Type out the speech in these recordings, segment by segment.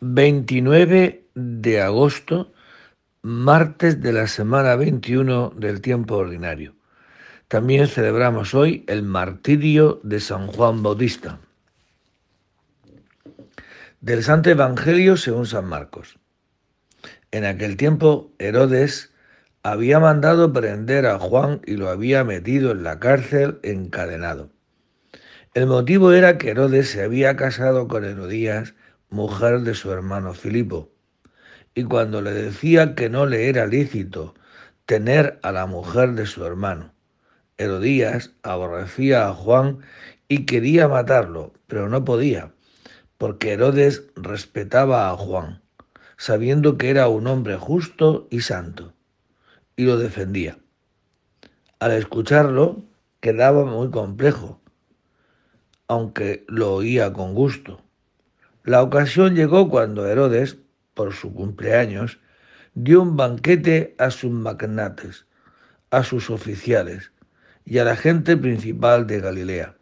29 de agosto, martes de la semana 21 del tiempo ordinario. También celebramos hoy el martirio de San Juan Bautista. Del Santo Evangelio según San Marcos. En aquel tiempo Herodes había mandado prender a Juan y lo había metido en la cárcel encadenado. El motivo era que Herodes se había casado con Herodías, mujer de su hermano Filipo, y cuando le decía que no le era lícito tener a la mujer de su hermano, Herodías aborrecía a Juan y quería matarlo, pero no podía, porque Herodes respetaba a Juan, sabiendo que era un hombre justo y santo, y lo defendía. Al escucharlo, quedaba muy complejo, aunque lo oía con gusto. La ocasión llegó cuando Herodes, por su cumpleaños, dio un banquete a sus magnates, a sus oficiales y a la gente principal de Galilea.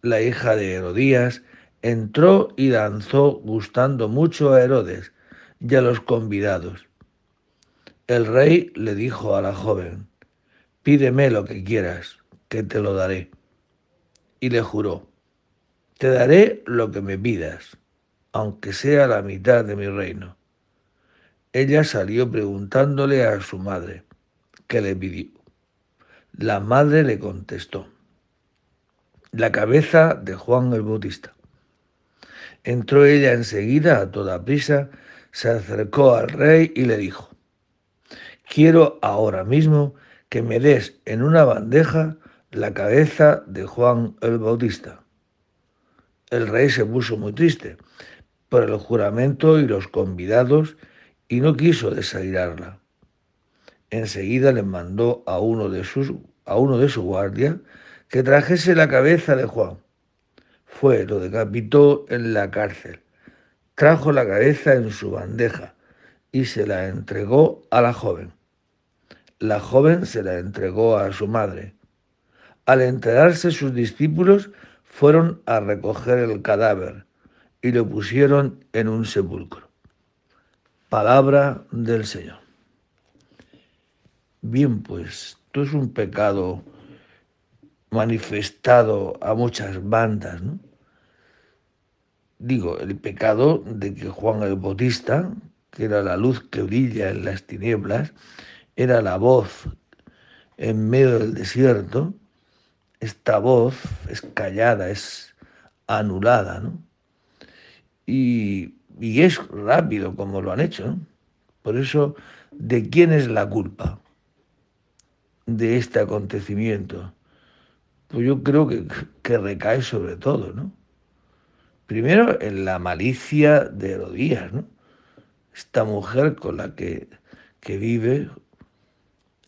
La hija de Herodías entró y danzó gustando mucho a Herodes y a los convidados. El rey le dijo a la joven, pídeme lo que quieras, que te lo daré. Y le juró, te daré lo que me pidas, aunque sea la mitad de mi reino. Ella salió preguntándole a su madre, ¿qué le pidió? La madre le contestó, la cabeza de Juan el Bautista. Entró ella enseguida a toda prisa, se acercó al rey y le dijo, quiero ahora mismo que me des en una bandeja la cabeza de Juan el Bautista. El rey se puso muy triste por el juramento y los convidados y no quiso desairarla. Enseguida le mandó a uno de sus a uno de su guardia que trajese la cabeza de Juan. Fue, lo decapitó en la cárcel. Trajo la cabeza en su bandeja y se la entregó a la joven. La joven se la entregó a su madre. Al enterarse sus discípulos, fueron a recoger el cadáver y lo pusieron en un sepulcro. Palabra del Señor. Bien, pues esto es un pecado manifestado a muchas bandas, ¿no? Digo, el pecado de que Juan el Bautista, que era la luz que brilla en las tinieblas, era la voz en medio del desierto, esta voz es callada, es anulada, ¿no? Y, es rápido como lo han hecho, ¿no? Por eso, ¿de quién es la culpa de este acontecimiento? Pues yo creo que, que recae sobre todo, ¿no? Primero en la malicia de Herodías, ¿no? Esta mujer con la que, que vive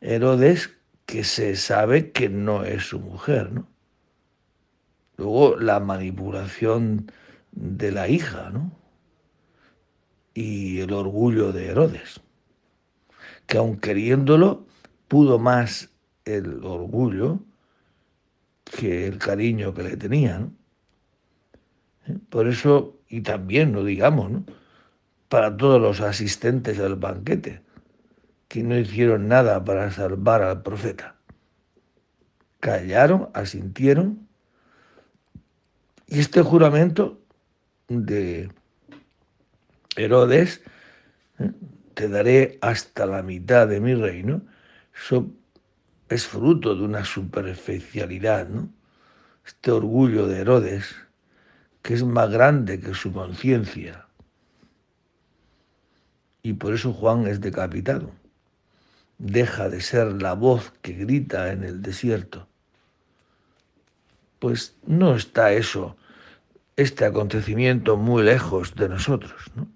Herodes que se sabe que no es su mujer, ¿no? Luego la manipulación de la hija, ¿no? Y el orgullo de Herodes, que aun queriéndolo, pudo más el orgullo que el cariño que le tenía, ¿no? ¿Eh? Por eso, y también, no digamos, ¿no? Para todos los asistentes al banquete, que no hicieron nada para salvar al profeta. Callaron, asintieron, y este juramento de Herodes, ¿eh? te daré hasta la mitad de mi reino, eso es fruto de una superficialidad. Este orgullo de Herodes, que es más grande que su conciencia. Y por eso Juan es decapitado deja de ser la voz que grita en el desierto. Pues no está eso, este acontecimiento muy lejos de nosotros. ¿no?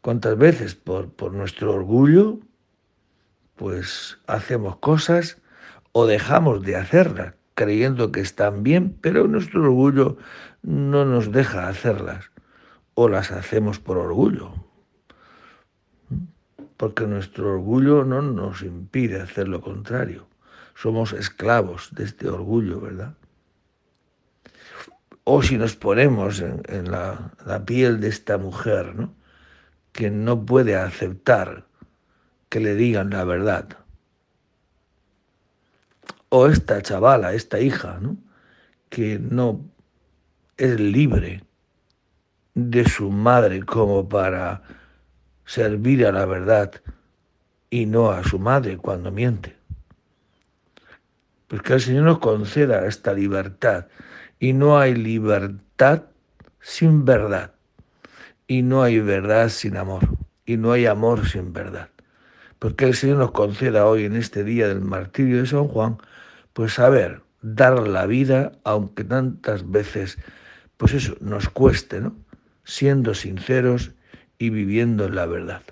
¿Cuántas veces por, por nuestro orgullo, pues hacemos cosas o dejamos de hacerlas creyendo que están bien, pero nuestro orgullo no nos deja hacerlas o las hacemos por orgullo, porque nuestro orgullo no nos impide hacer lo contrario. Somos esclavos de este orgullo, ¿verdad? o si nos ponemos en, la, la, piel de esta mujer, ¿no? que no puede aceptar que le digan la verdad. O esta chavala, esta hija, ¿no? que no es libre de su madre como para servir a la verdad y no a su madre cuando miente. Pues que el Señor nos conceda esta libertad y no hay libertad sin verdad y no hay verdad sin amor y no hay amor sin verdad. Porque el Señor nos conceda hoy en este día del martirio de San Juan, pues saber dar la vida, aunque tantas veces, pues eso, nos cueste, ¿no? Siendo sinceros y viviendo en la verdad.